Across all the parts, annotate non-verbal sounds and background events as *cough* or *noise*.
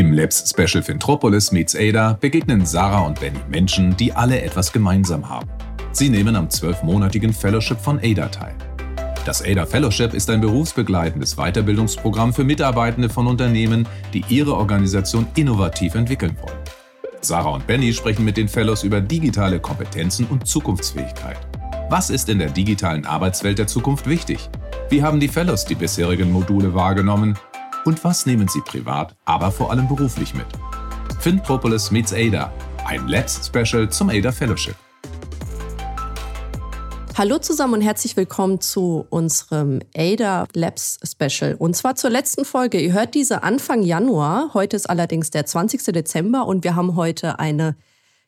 Im Labs Special Fintropolis meets Ada begegnen Sarah und Benny Menschen, die alle etwas gemeinsam haben. Sie nehmen am zwölfmonatigen Fellowship von Ada teil. Das Ada Fellowship ist ein berufsbegleitendes Weiterbildungsprogramm für Mitarbeitende von Unternehmen, die ihre Organisation innovativ entwickeln wollen. Sarah und Benny sprechen mit den Fellows über digitale Kompetenzen und Zukunftsfähigkeit. Was ist in der digitalen Arbeitswelt der Zukunft wichtig? Wie haben die Fellows die bisherigen Module wahrgenommen? Und was nehmen sie privat, aber vor allem beruflich mit? FinPropolis meets Ada, ein Labs-Special zum Ada Fellowship. Hallo zusammen und herzlich willkommen zu unserem ADA Labs Special. Und zwar zur letzten Folge. Ihr hört diese Anfang Januar. Heute ist allerdings der 20. Dezember und wir haben heute eine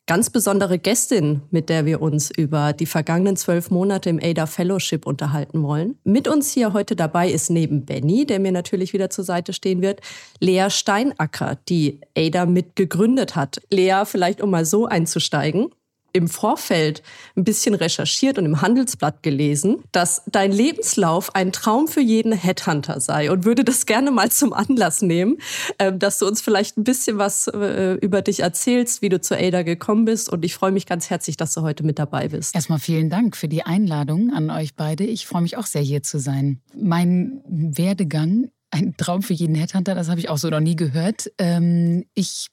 ganz besondere Gästin, mit der wir uns über die vergangenen zwölf Monate im ADA Fellowship unterhalten wollen. Mit uns hier heute dabei ist neben Benny, der mir natürlich wieder zur Seite stehen wird, Lea Steinacker, die ADA mitgegründet hat. Lea, vielleicht um mal so einzusteigen im Vorfeld ein bisschen recherchiert und im Handelsblatt gelesen, dass dein Lebenslauf ein Traum für jeden Headhunter sei und würde das gerne mal zum Anlass nehmen, ähm, dass du uns vielleicht ein bisschen was äh, über dich erzählst, wie du zu Ada gekommen bist. Und ich freue mich ganz herzlich, dass du heute mit dabei bist. Erstmal vielen Dank für die Einladung an euch beide. Ich freue mich auch sehr, hier zu sein. Mein Werdegang ein Traum für jeden Headhunter, das habe ich auch so noch nie gehört. Ähm, ich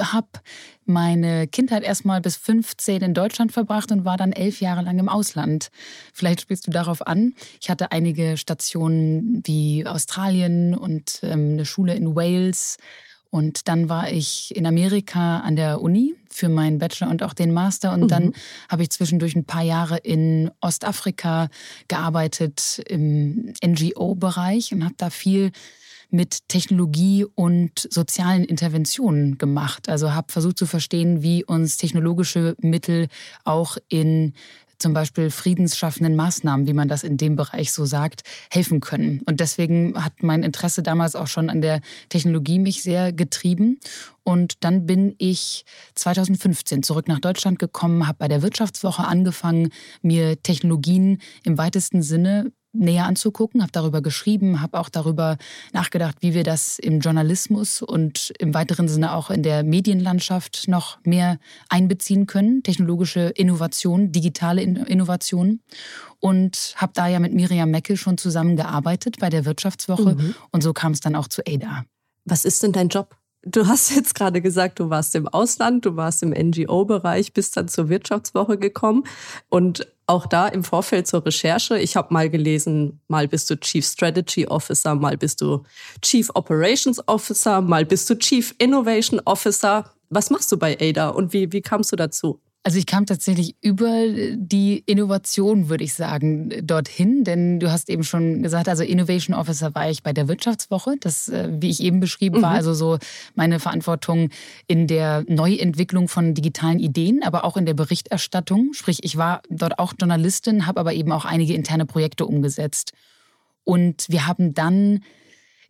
habe meine Kindheit erstmal bis 15 in Deutschland verbracht und war dann elf Jahre lang im Ausland. Vielleicht spielst du darauf an. Ich hatte einige Stationen wie Australien und ähm, eine Schule in Wales. Und dann war ich in Amerika an der Uni für meinen Bachelor und auch den Master. Und mhm. dann habe ich zwischendurch ein paar Jahre in Ostafrika gearbeitet im NGO-Bereich und habe da viel mit Technologie und sozialen Interventionen gemacht. Also habe versucht zu verstehen, wie uns technologische Mittel auch in zum Beispiel friedensschaffenden Maßnahmen, wie man das in dem Bereich so sagt, helfen können. Und deswegen hat mein Interesse damals auch schon an der Technologie mich sehr getrieben. Und dann bin ich 2015 zurück nach Deutschland gekommen, habe bei der Wirtschaftswoche angefangen, mir Technologien im weitesten Sinne näher anzugucken, habe darüber geschrieben, habe auch darüber nachgedacht, wie wir das im Journalismus und im weiteren Sinne auch in der Medienlandschaft noch mehr einbeziehen können, technologische Innovation, digitale Innovation und habe da ja mit Miriam Meckel schon zusammengearbeitet bei der Wirtschaftswoche mhm. und so kam es dann auch zu ADA. Was ist denn dein Job? Du hast jetzt gerade gesagt, du warst im Ausland, du warst im NGO-Bereich, bist dann zur Wirtschaftswoche gekommen und auch da im Vorfeld zur Recherche, ich habe mal gelesen, mal bist du Chief Strategy Officer, mal bist du Chief Operations Officer, mal bist du Chief Innovation Officer. Was machst du bei ADA und wie, wie kamst du dazu? Also ich kam tatsächlich über die Innovation, würde ich sagen, dorthin. Denn du hast eben schon gesagt, also Innovation Officer war ich bei der Wirtschaftswoche. Das, äh, wie ich eben beschrieben, mhm. war also so meine Verantwortung in der Neuentwicklung von digitalen Ideen, aber auch in der Berichterstattung. Sprich, ich war dort auch Journalistin, habe aber eben auch einige interne Projekte umgesetzt. Und wir haben dann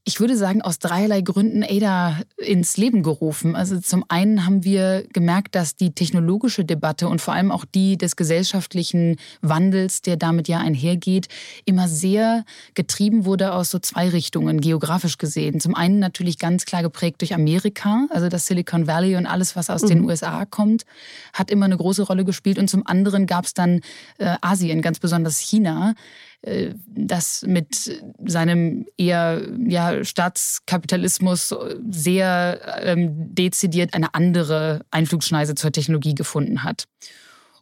ich würde sagen, aus dreierlei Gründen ADA ins Leben gerufen. Also zum einen haben wir gemerkt, dass die technologische Debatte und vor allem auch die des gesellschaftlichen Wandels, der damit ja einhergeht, immer sehr getrieben wurde aus so zwei Richtungen, geografisch gesehen. Zum einen natürlich ganz klar geprägt durch Amerika, also das Silicon Valley und alles, was aus mhm. den USA kommt, hat immer eine große Rolle gespielt. Und zum anderen gab es dann äh, Asien, ganz besonders China, äh, das mit seinem eher ja, Staatskapitalismus sehr ähm, dezidiert eine andere Einflugschneise zur Technologie gefunden hat.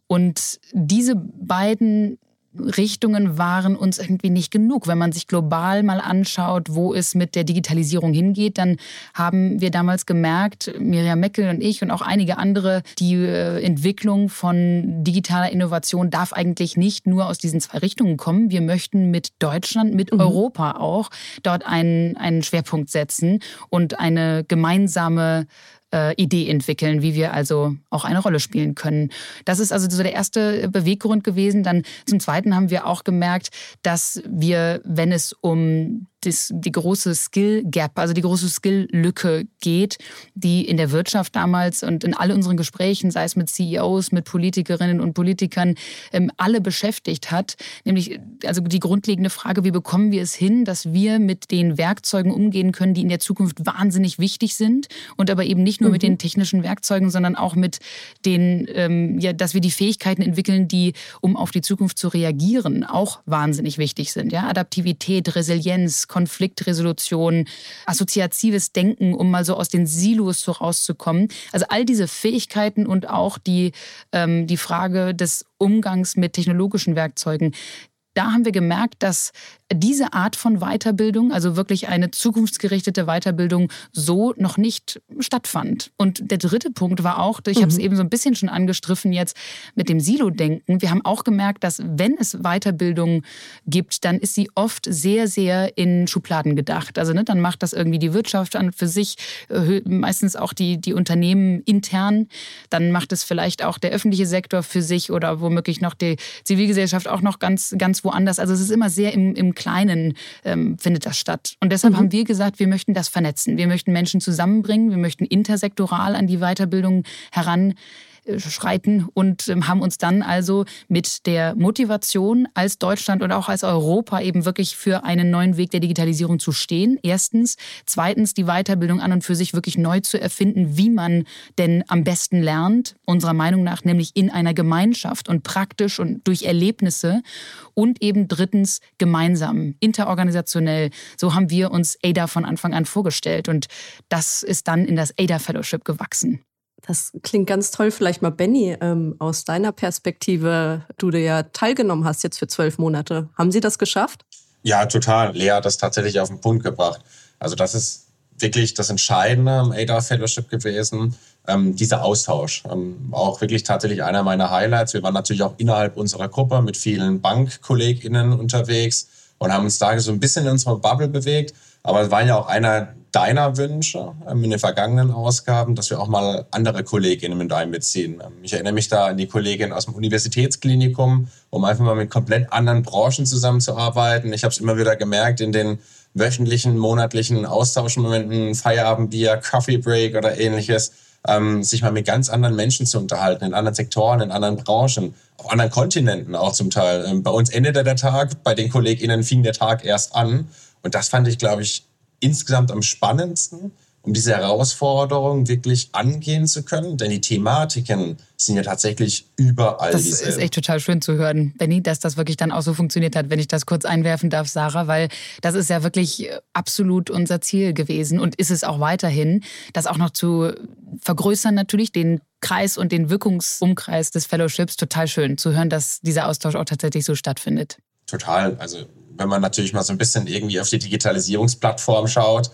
Und diese beiden Richtungen waren uns irgendwie nicht genug. Wenn man sich global mal anschaut, wo es mit der Digitalisierung hingeht, dann haben wir damals gemerkt, Miriam Meckel und ich und auch einige andere, die äh, Entwicklung von digitaler Innovation darf eigentlich nicht nur aus diesen zwei Richtungen kommen. Wir möchten mit Deutschland, mit mhm. Europa auch dort einen, einen Schwerpunkt setzen und eine gemeinsame äh, Idee entwickeln, wie wir also auch eine Rolle spielen können. Das ist also so der erste Beweggrund gewesen. Dann zum Zweiten haben wir auch gemerkt, dass wir, wenn es um das, die große Skill Gap, also die große Skill Lücke geht, die in der Wirtschaft damals und in all unseren Gesprächen, sei es mit CEOs, mit Politikerinnen und Politikern, ähm, alle beschäftigt hat. Nämlich also die grundlegende Frage, wie bekommen wir es hin, dass wir mit den Werkzeugen umgehen können, die in der Zukunft wahnsinnig wichtig sind und aber eben nicht nur mhm. mit den technischen Werkzeugen, sondern auch mit den, ähm, ja, dass wir die Fähigkeiten entwickeln, die, um auf die Zukunft zu reagieren, auch wahnsinnig wichtig sind. Ja? Adaptivität, Resilienz, Konfliktresolution, assoziatives Denken, um mal so aus den Silos so rauszukommen. Also all diese Fähigkeiten und auch die, ähm, die Frage des Umgangs mit technologischen Werkzeugen, da haben wir gemerkt, dass diese Art von Weiterbildung, also wirklich eine zukunftsgerichtete Weiterbildung, so noch nicht stattfand. Und der dritte Punkt war auch, ich mhm. habe es eben so ein bisschen schon angestriffen jetzt mit dem Silo-Denken. Wir haben auch gemerkt, dass wenn es Weiterbildung gibt, dann ist sie oft sehr, sehr in Schubladen gedacht. Also ne, dann macht das irgendwie die Wirtschaft an für sich, meistens auch die, die Unternehmen intern. Dann macht es vielleicht auch der öffentliche Sektor für sich oder womöglich noch die Zivilgesellschaft auch noch ganz, ganz woanders. Also es ist immer sehr im, im Kleinen ähm, findet das statt. Und deshalb mhm. haben wir gesagt, wir möchten das vernetzen. Wir möchten Menschen zusammenbringen. Wir möchten intersektoral an die Weiterbildung heran schreiten und ähm, haben uns dann also mit der Motivation als Deutschland und auch als Europa eben wirklich für einen neuen Weg der Digitalisierung zu stehen. Erstens. Zweitens, die Weiterbildung an und für sich wirklich neu zu erfinden, wie man denn am besten lernt, unserer Meinung nach, nämlich in einer Gemeinschaft und praktisch und durch Erlebnisse. Und eben drittens, gemeinsam, interorganisationell. So haben wir uns ADA von Anfang an vorgestellt. Und das ist dann in das ADA Fellowship gewachsen. Das klingt ganz toll. Vielleicht mal, Benny, ähm, aus deiner Perspektive, du da ja teilgenommen hast jetzt für zwölf Monate. Haben Sie das geschafft? Ja, total. Lea hat das tatsächlich auf den Punkt gebracht. Also das ist wirklich das Entscheidende am ADA Fellowship gewesen, ähm, dieser Austausch. Ähm, auch wirklich tatsächlich einer meiner Highlights. Wir waren natürlich auch innerhalb unserer Gruppe mit vielen BankkollegInnen unterwegs und haben uns da so ein bisschen in unserer Bubble bewegt. Aber es war ja auch einer deiner Wünsche ähm, in den vergangenen Ausgaben, dass wir auch mal andere Kolleginnen mit einbeziehen. Ähm, ich erinnere mich da an die Kollegin aus dem Universitätsklinikum, um einfach mal mit komplett anderen Branchen zusammenzuarbeiten. Ich habe es immer wieder gemerkt in den wöchentlichen, monatlichen Austauschmomenten, Feierabendbier, Coffee Break oder ähnliches, ähm, sich mal mit ganz anderen Menschen zu unterhalten, in anderen Sektoren, in anderen Branchen, auf anderen Kontinenten auch zum Teil. Ähm, bei uns endete der Tag, bei den KollegInnen fing der Tag erst an. Und das fand ich, glaube ich, insgesamt am spannendsten, um diese Herausforderung wirklich angehen zu können. Denn die Thematiken sind ja tatsächlich überall. Das dieselben. ist echt total schön zu hören, Benny, dass das wirklich dann auch so funktioniert hat, wenn ich das kurz einwerfen darf, Sarah, weil das ist ja wirklich absolut unser Ziel gewesen und ist es auch weiterhin, das auch noch zu vergrößern natürlich, den Kreis und den Wirkungsumkreis des Fellowships. Total schön zu hören, dass dieser Austausch auch tatsächlich so stattfindet. Total. Also wenn man natürlich mal so ein bisschen irgendwie auf die Digitalisierungsplattform schaut,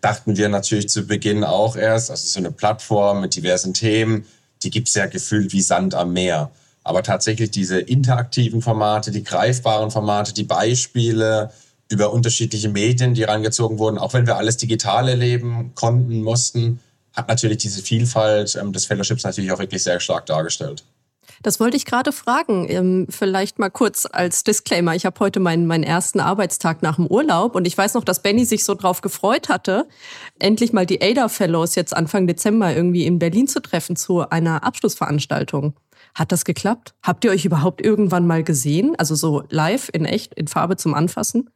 dachten wir natürlich zu Beginn auch erst, also so eine Plattform mit diversen Themen, die gibt es ja gefühlt wie Sand am Meer. Aber tatsächlich diese interaktiven Formate, die greifbaren Formate, die Beispiele über unterschiedliche Medien, die rangezogen wurden, auch wenn wir alles digital erleben konnten, mussten, hat natürlich diese Vielfalt ähm, des Fellowships natürlich auch wirklich sehr stark dargestellt. Das wollte ich gerade fragen. Ähm, vielleicht mal kurz als Disclaimer. Ich habe heute meinen, meinen ersten Arbeitstag nach dem Urlaub und ich weiß noch, dass Benny sich so drauf gefreut hatte, endlich mal die ADA Fellows jetzt Anfang Dezember irgendwie in Berlin zu treffen zu einer Abschlussveranstaltung. Hat das geklappt? Habt ihr euch überhaupt irgendwann mal gesehen? Also so live, in echt, in Farbe zum Anfassen?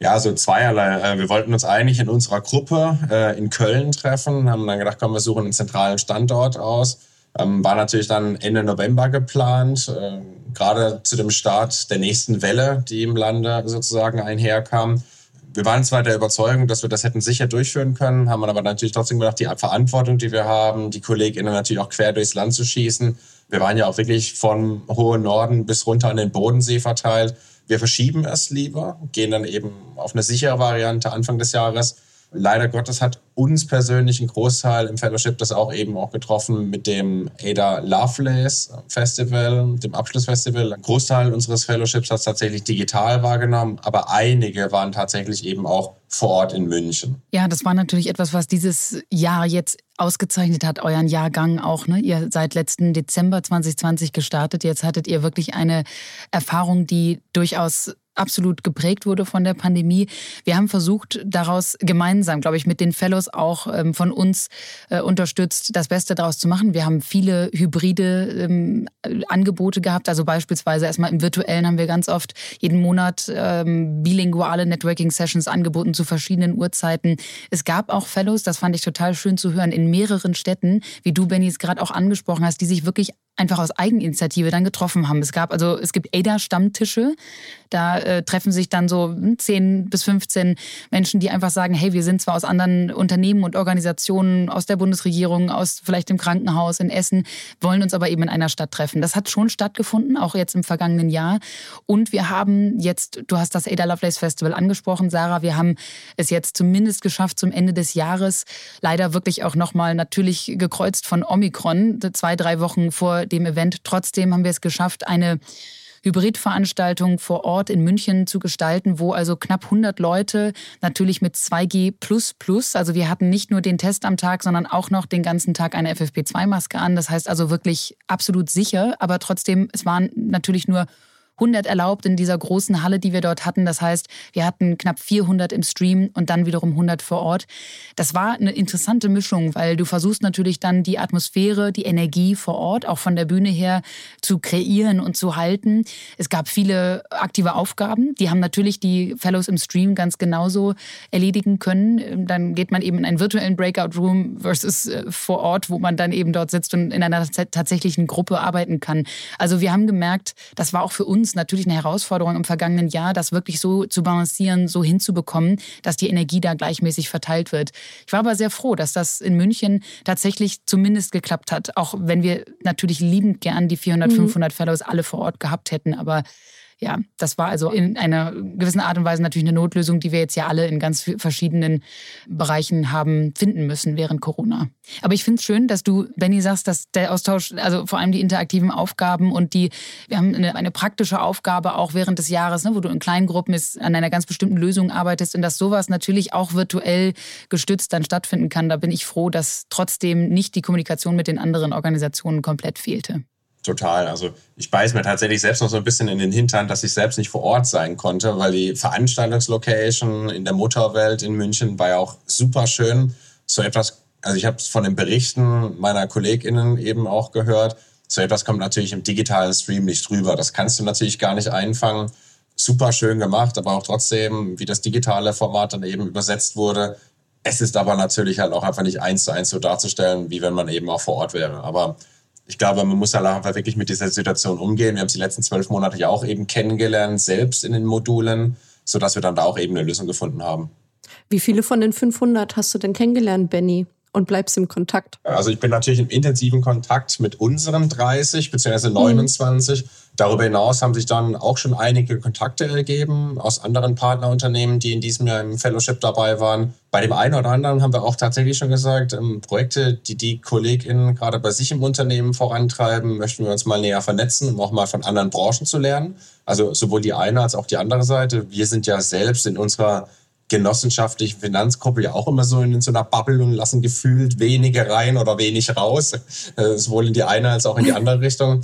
Ja, so zweierlei. Äh, wir wollten uns eigentlich in unserer Gruppe äh, in Köln treffen, haben dann gedacht, komm, wir suchen einen zentralen Standort aus ähm, war natürlich dann Ende November geplant, äh, gerade zu dem Start der nächsten Welle, die im Lande sozusagen einherkam. Wir waren zwar der Überzeugung, dass wir das hätten sicher durchführen können, haben aber natürlich trotzdem gedacht, die Verantwortung, die wir haben, die KollegInnen natürlich auch quer durchs Land zu schießen. Wir waren ja auch wirklich vom hohen Norden bis runter an den Bodensee verteilt. Wir verschieben es lieber, gehen dann eben auf eine sichere Variante Anfang des Jahres Leider Gottes hat uns persönlich ein Großteil im Fellowship das auch eben auch getroffen mit dem Ada Lovelace Festival, dem Abschlussfestival. Ein Großteil unseres Fellowships hat es tatsächlich digital wahrgenommen, aber einige waren tatsächlich eben auch vor Ort in München. Ja, das war natürlich etwas, was dieses Jahr jetzt ausgezeichnet hat, euren Jahrgang auch. Ne? Ihr seid letzten Dezember 2020 gestartet. Jetzt hattet ihr wirklich eine Erfahrung, die durchaus absolut geprägt wurde von der Pandemie. Wir haben versucht, daraus gemeinsam, glaube ich, mit den Fellows auch ähm, von uns äh, unterstützt, das Beste daraus zu machen. Wir haben viele hybride ähm, Angebote gehabt. Also beispielsweise erstmal im Virtuellen haben wir ganz oft jeden Monat ähm, bilinguale Networking-Sessions angeboten zu verschiedenen Uhrzeiten. Es gab auch Fellows, das fand ich total schön zu hören, in mehreren Städten, wie du, Benny, es gerade auch angesprochen hast, die sich wirklich einfach aus Eigeninitiative dann getroffen haben. Es gab also, es gibt ADA-Stammtische, da äh, treffen sich dann so 10 hm, bis 15 Menschen, die einfach sagen, hey, wir sind zwar aus anderen Unternehmen und Organisationen, aus der Bundesregierung, aus vielleicht dem Krankenhaus in Essen, wollen uns aber eben in einer Stadt treffen. Das hat schon stattgefunden, auch jetzt im vergangenen Jahr. Und wir haben jetzt, du hast das Ada Lovelace Festival angesprochen, Sarah, wir haben es jetzt zumindest geschafft, zum Ende des Jahres, leider wirklich auch nochmal natürlich gekreuzt von Omikron, zwei, drei Wochen vor dem Event. Trotzdem haben wir es geschafft, eine Hybridveranstaltung vor Ort in München zu gestalten, wo also knapp 100 Leute natürlich mit 2G++, also wir hatten nicht nur den Test am Tag, sondern auch noch den ganzen Tag eine FFP2-Maske an. Das heißt also wirklich absolut sicher, aber trotzdem, es waren natürlich nur 100 erlaubt in dieser großen Halle, die wir dort hatten. Das heißt, wir hatten knapp 400 im Stream und dann wiederum 100 vor Ort. Das war eine interessante Mischung, weil du versuchst natürlich dann die Atmosphäre, die Energie vor Ort, auch von der Bühne her, zu kreieren und zu halten. Es gab viele aktive Aufgaben. Die haben natürlich die Fellows im Stream ganz genauso erledigen können. Dann geht man eben in einen virtuellen Breakout Room versus äh, vor Ort, wo man dann eben dort sitzt und in einer tatsächlichen Gruppe arbeiten kann. Also wir haben gemerkt, das war auch für uns natürlich eine Herausforderung im vergangenen Jahr, das wirklich so zu balancieren, so hinzubekommen, dass die Energie da gleichmäßig verteilt wird. Ich war aber sehr froh, dass das in München tatsächlich zumindest geklappt hat, auch wenn wir natürlich liebend gern die 400, mhm. 500 Fellows alle vor Ort gehabt hätten. Aber ja, das war also in einer gewissen Art und Weise natürlich eine Notlösung, die wir jetzt ja alle in ganz verschiedenen Bereichen haben finden müssen während Corona. Aber ich finde es schön, dass du, Benny, sagst, dass der Austausch, also vor allem die interaktiven Aufgaben und die, wir haben eine, eine praktische Aufgabe auch während des Jahres, ne, wo du in kleinen Gruppen ist, an einer ganz bestimmten Lösung arbeitest und dass sowas natürlich auch virtuell gestützt dann stattfinden kann. Da bin ich froh, dass trotzdem nicht die Kommunikation mit den anderen Organisationen komplett fehlte. Total. Also ich beiß mir tatsächlich selbst noch so ein bisschen in den Hintern, dass ich selbst nicht vor Ort sein konnte, weil die Veranstaltungslocation in der Mutterwelt in München war ja auch super schön. So etwas, also ich habe es von den Berichten meiner KollegInnen eben auch gehört. So etwas kommt natürlich im digitalen Stream nicht drüber. Das kannst du natürlich gar nicht einfangen. Super schön gemacht, aber auch trotzdem, wie das digitale Format dann eben übersetzt wurde. Es ist aber natürlich halt auch einfach nicht eins zu eins so darzustellen, wie wenn man eben auch vor Ort wäre. Aber ich glaube, man muss halt einfach wirklich mit dieser Situation umgehen. Wir haben sie die letzten zwölf Monate ja auch eben kennengelernt, selbst in den Modulen, sodass wir dann da auch eben eine Lösung gefunden haben. Wie viele von den 500 hast du denn kennengelernt, Benny? und bleibst im Kontakt? Also ich bin natürlich im intensiven Kontakt mit unseren 30 bzw. 29. Mhm. Darüber hinaus haben sich dann auch schon einige Kontakte ergeben aus anderen Partnerunternehmen, die in diesem Jahr im Fellowship dabei waren. Bei dem einen oder anderen haben wir auch tatsächlich schon gesagt, ähm, Projekte, die die KollegInnen gerade bei sich im Unternehmen vorantreiben, möchten wir uns mal näher vernetzen, um auch mal von anderen Branchen zu lernen. Also sowohl die eine als auch die andere Seite. Wir sind ja selbst in unserer genossenschaftlichen Finanzgruppe ja auch immer so in so einer Bubble und lassen gefühlt wenige rein oder wenig raus, äh, sowohl in die eine als auch in die andere *laughs* Richtung.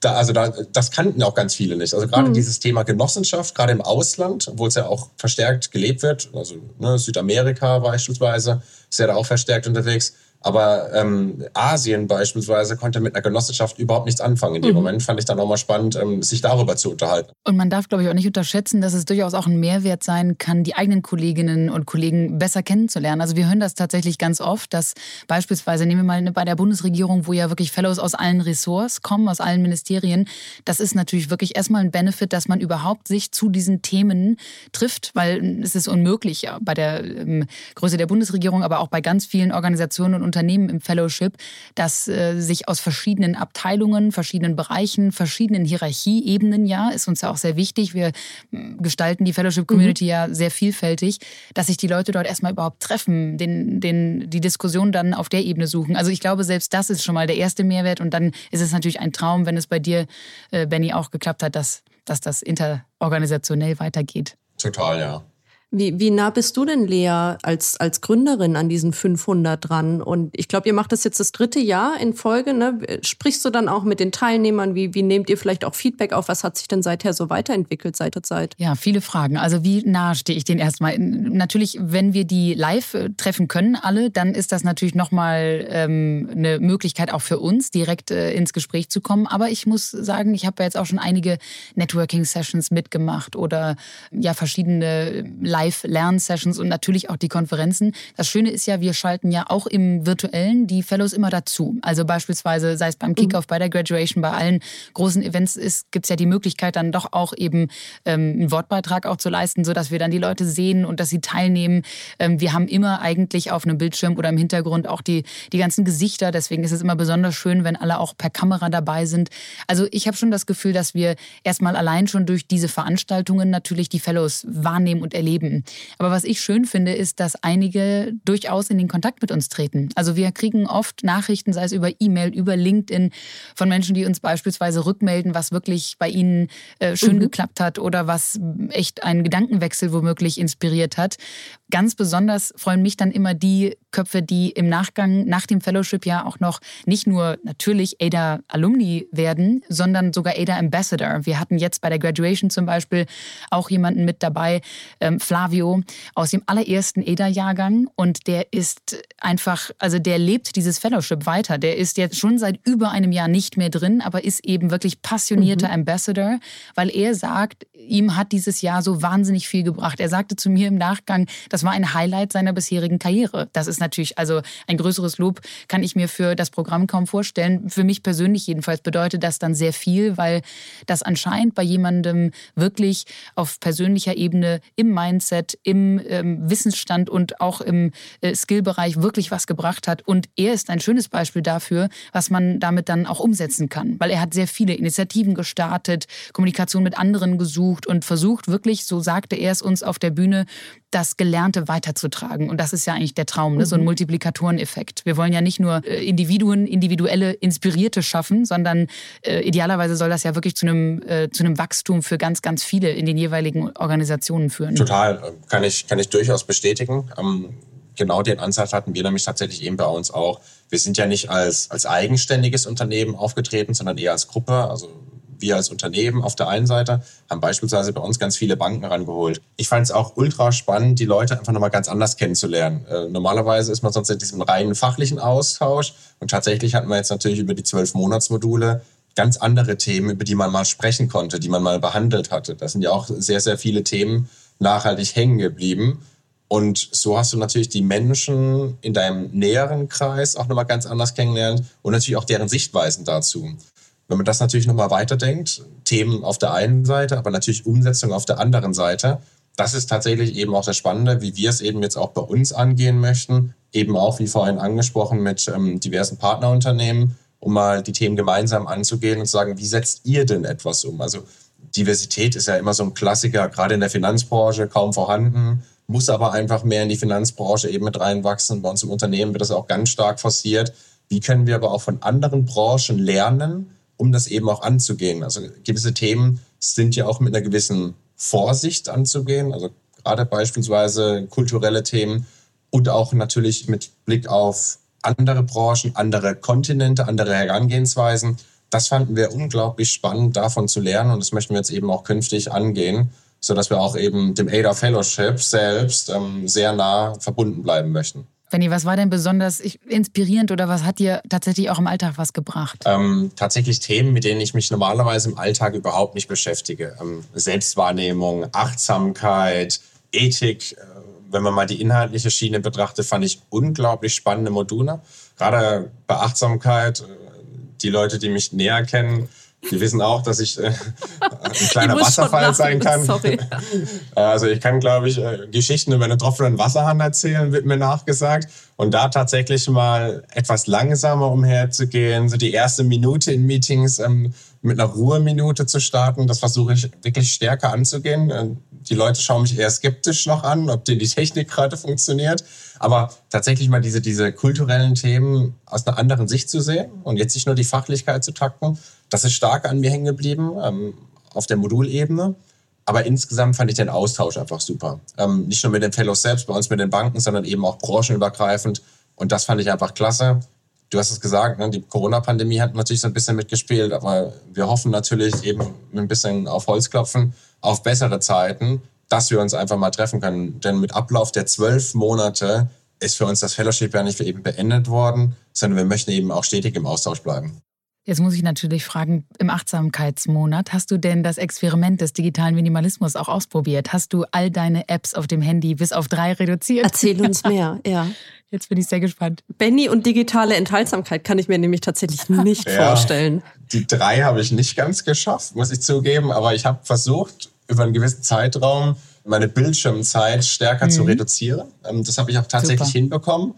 Da, also da, das kannten auch ganz viele nicht. Also gerade mhm. dieses Thema Genossenschaft, gerade im Ausland, wo es ja auch verstärkt gelebt wird, also ne, Südamerika beispielsweise, ist ja da auch verstärkt unterwegs aber ähm, Asien beispielsweise konnte mit einer Genossenschaft überhaupt nichts anfangen. In dem mhm. Moment fand ich dann auch mal spannend, ähm, sich darüber zu unterhalten. Und man darf, glaube ich, auch nicht unterschätzen, dass es durchaus auch ein Mehrwert sein kann, die eigenen Kolleginnen und Kollegen besser kennenzulernen. Also wir hören das tatsächlich ganz oft, dass beispielsweise, nehmen wir mal bei der Bundesregierung, wo ja wirklich Fellows aus allen Ressorts kommen, aus allen Ministerien, das ist natürlich wirklich erstmal ein Benefit, dass man überhaupt sich zu diesen Themen trifft, weil es ist unmöglich bei der ähm, Größe der Bundesregierung, aber auch bei ganz vielen Organisationen und Unternehmen im Fellowship, das äh, sich aus verschiedenen Abteilungen, verschiedenen Bereichen, verschiedenen Hierarchieebenen, ja, ist uns ja auch sehr wichtig. Wir hm, gestalten die Fellowship-Community mhm. ja sehr vielfältig, dass sich die Leute dort erstmal überhaupt treffen, den, den, die Diskussion dann auf der Ebene suchen. Also ich glaube, selbst das ist schon mal der erste Mehrwert und dann ist es natürlich ein Traum, wenn es bei dir, äh, Benny, auch geklappt hat, dass, dass das interorganisationell weitergeht. Total, ja. Wie, wie nah bist du denn, Lea, als, als Gründerin an diesen 500 dran? Und ich glaube, ihr macht das jetzt das dritte Jahr in Folge. Ne? Sprichst du dann auch mit den Teilnehmern? Wie, wie nehmt ihr vielleicht auch Feedback auf? Was hat sich denn seither so weiterentwickelt seit der Zeit? Ja, viele Fragen. Also wie nah stehe ich denen erstmal? Natürlich, wenn wir die live äh, treffen können, alle, dann ist das natürlich nochmal ähm, eine Möglichkeit auch für uns, direkt äh, ins Gespräch zu kommen. Aber ich muss sagen, ich habe ja jetzt auch schon einige Networking-Sessions mitgemacht oder ja verschiedene Live-Lern-Sessions und natürlich auch die Konferenzen. Das Schöne ist ja, wir schalten ja auch im Virtuellen die Fellows immer dazu. Also beispielsweise, sei es beim Kickoff, mhm. bei der Graduation, bei allen großen Events gibt es ja die Möglichkeit, dann doch auch eben ähm, einen Wortbeitrag auch zu leisten, sodass wir dann die Leute sehen und dass sie teilnehmen. Ähm, wir haben immer eigentlich auf einem Bildschirm oder im Hintergrund auch die, die ganzen Gesichter. Deswegen ist es immer besonders schön, wenn alle auch per Kamera dabei sind. Also ich habe schon das Gefühl, dass wir erstmal allein schon durch diese Veranstaltungen natürlich die Fellows wahrnehmen und erleben geben. Aber was ich schön finde, ist, dass einige durchaus in den Kontakt mit uns treten. Also wir kriegen oft Nachrichten, sei es über E-Mail, über LinkedIn, von Menschen, die uns beispielsweise rückmelden, was wirklich bei ihnen äh, schön mhm. geklappt hat oder was echt einen Gedankenwechsel womöglich inspiriert hat. Ganz besonders freuen mich dann immer die Köpfe, die im Nachgang nach dem Fellowship ja auch noch nicht nur natürlich ADA Alumni werden, sondern sogar ADA Ambassador. Wir hatten jetzt bei der Graduation zum Beispiel auch jemanden mit dabei, ähm, Flavio aus dem allerersten EDA-Jahrgang und der ist einfach, also der lebt dieses Fellowship weiter. Der ist jetzt schon seit über einem Jahr nicht mehr drin, aber ist eben wirklich passionierter mhm. Ambassador, weil er sagt, ihm hat dieses Jahr so wahnsinnig viel gebracht. Er sagte zu mir im Nachgang, das war ein Highlight seiner bisherigen Karriere. Das ist natürlich, also ein größeres Lob kann ich mir für das Programm kaum vorstellen. Für mich persönlich jedenfalls bedeutet das dann sehr viel, weil das anscheinend bei jemandem wirklich auf persönlicher Ebene im Mindset, im ähm, Wissensstand und auch im äh, Skillbereich wirklich was gebracht hat. Und er ist ein schönes Beispiel dafür, was man damit dann auch umsetzen kann, weil er hat sehr viele Initiativen gestartet, Kommunikation mit anderen gesucht und versucht wirklich, so sagte er es uns auf der Bühne, das Gelernte weiterzutragen. Und das ist ja eigentlich der Traum, ne? so ein mhm. Multiplikatoreneffekt. Wir wollen ja nicht nur äh, Individuen, individuelle Inspirierte schaffen, sondern äh, idealerweise soll das ja wirklich zu einem, äh, zu einem Wachstum für ganz, ganz viele in den jeweiligen Organisationen führen. Total, kann ich, kann ich durchaus bestätigen. Ähm, genau den Ansatz hatten wir nämlich tatsächlich eben bei uns auch. Wir sind ja nicht als, als eigenständiges Unternehmen aufgetreten, sondern eher als Gruppe. Also wir als Unternehmen auf der einen Seite haben beispielsweise bei uns ganz viele Banken rangeholt. Ich fand es auch ultra spannend, die Leute einfach nochmal ganz anders kennenzulernen. Äh, normalerweise ist man sonst in diesem reinen fachlichen Austausch und tatsächlich hatten wir jetzt natürlich über die zwölf Monatsmodule ganz andere Themen, über die man mal sprechen konnte, die man mal behandelt hatte. Da sind ja auch sehr, sehr viele Themen nachhaltig hängen geblieben. Und so hast du natürlich die Menschen in deinem näheren Kreis auch nochmal ganz anders kennengelernt und natürlich auch deren Sichtweisen dazu. Wenn man das natürlich nochmal weiterdenkt, Themen auf der einen Seite, aber natürlich Umsetzung auf der anderen Seite, das ist tatsächlich eben auch das Spannende, wie wir es eben jetzt auch bei uns angehen möchten. Eben auch, wie vorhin angesprochen, mit ähm, diversen Partnerunternehmen, um mal die Themen gemeinsam anzugehen und zu sagen, wie setzt ihr denn etwas um? Also Diversität ist ja immer so ein Klassiker, gerade in der Finanzbranche kaum vorhanden, muss aber einfach mehr in die Finanzbranche eben mit reinwachsen. Bei uns im Unternehmen wird das auch ganz stark forciert. Wie können wir aber auch von anderen Branchen lernen, um das eben auch anzugehen. Also gewisse Themen sind ja auch mit einer gewissen Vorsicht anzugehen, also gerade beispielsweise kulturelle Themen und auch natürlich mit Blick auf andere Branchen, andere Kontinente, andere Herangehensweisen. Das fanden wir unglaublich spannend, davon zu lernen und das möchten wir jetzt eben auch künftig angehen, sodass wir auch eben dem ADA Fellowship selbst ähm, sehr nah verbunden bleiben möchten. Benny, was war denn besonders inspirierend oder was hat dir tatsächlich auch im Alltag was gebracht? Ähm, tatsächlich Themen, mit denen ich mich normalerweise im Alltag überhaupt nicht beschäftige. Ähm, Selbstwahrnehmung, Achtsamkeit, Ethik. Äh, wenn man mal die inhaltliche Schiene betrachtet, fand ich unglaublich spannende Module. Gerade bei Achtsamkeit, äh, die Leute, die mich näher kennen, die wissen auch, dass ich äh, ein kleiner Wasserfall sein kann. Sorry. *laughs* Also ich kann, glaube ich, äh, Geschichten über einen tropfenden Wasserhahn erzählen, wird mir nachgesagt. Und da tatsächlich mal etwas langsamer umherzugehen, so die erste Minute in Meetings ähm, mit einer Ruheminute zu starten, das versuche ich wirklich stärker anzugehen. Äh, die Leute schauen mich eher skeptisch noch an, ob denn die Technik gerade funktioniert. Aber tatsächlich mal diese, diese kulturellen Themen aus einer anderen Sicht zu sehen und jetzt nicht nur die Fachlichkeit zu takten, das ist stark an mir hängen geblieben, ähm, auf der Modulebene. Aber insgesamt fand ich den Austausch einfach super. Ähm, nicht nur mit den Fellows selbst, bei uns mit den Banken, sondern eben auch branchenübergreifend. Und das fand ich einfach klasse. Du hast es gesagt, ne? die Corona-Pandemie hat natürlich so ein bisschen mitgespielt, aber wir hoffen natürlich eben ein bisschen auf Holz klopfen, auf bessere Zeiten, dass wir uns einfach mal treffen können. Denn mit Ablauf der zwölf Monate ist für uns das Fellowship ja nicht eben beendet worden, sondern wir möchten eben auch stetig im Austausch bleiben. Jetzt muss ich natürlich fragen, im Achtsamkeitsmonat, hast du denn das Experiment des digitalen Minimalismus auch ausprobiert? Hast du all deine Apps auf dem Handy bis auf drei reduziert? Erzähl uns *laughs* mehr, ja. Jetzt bin ich sehr gespannt. Benny und digitale Enthaltsamkeit kann ich mir nämlich tatsächlich *laughs* nicht ja, vorstellen. Die drei habe ich nicht ganz geschafft, muss ich zugeben, aber ich habe versucht, über einen gewissen Zeitraum meine Bildschirmzeit stärker mhm. zu reduzieren. Ähm, das habe ich auch tatsächlich Super. hinbekommen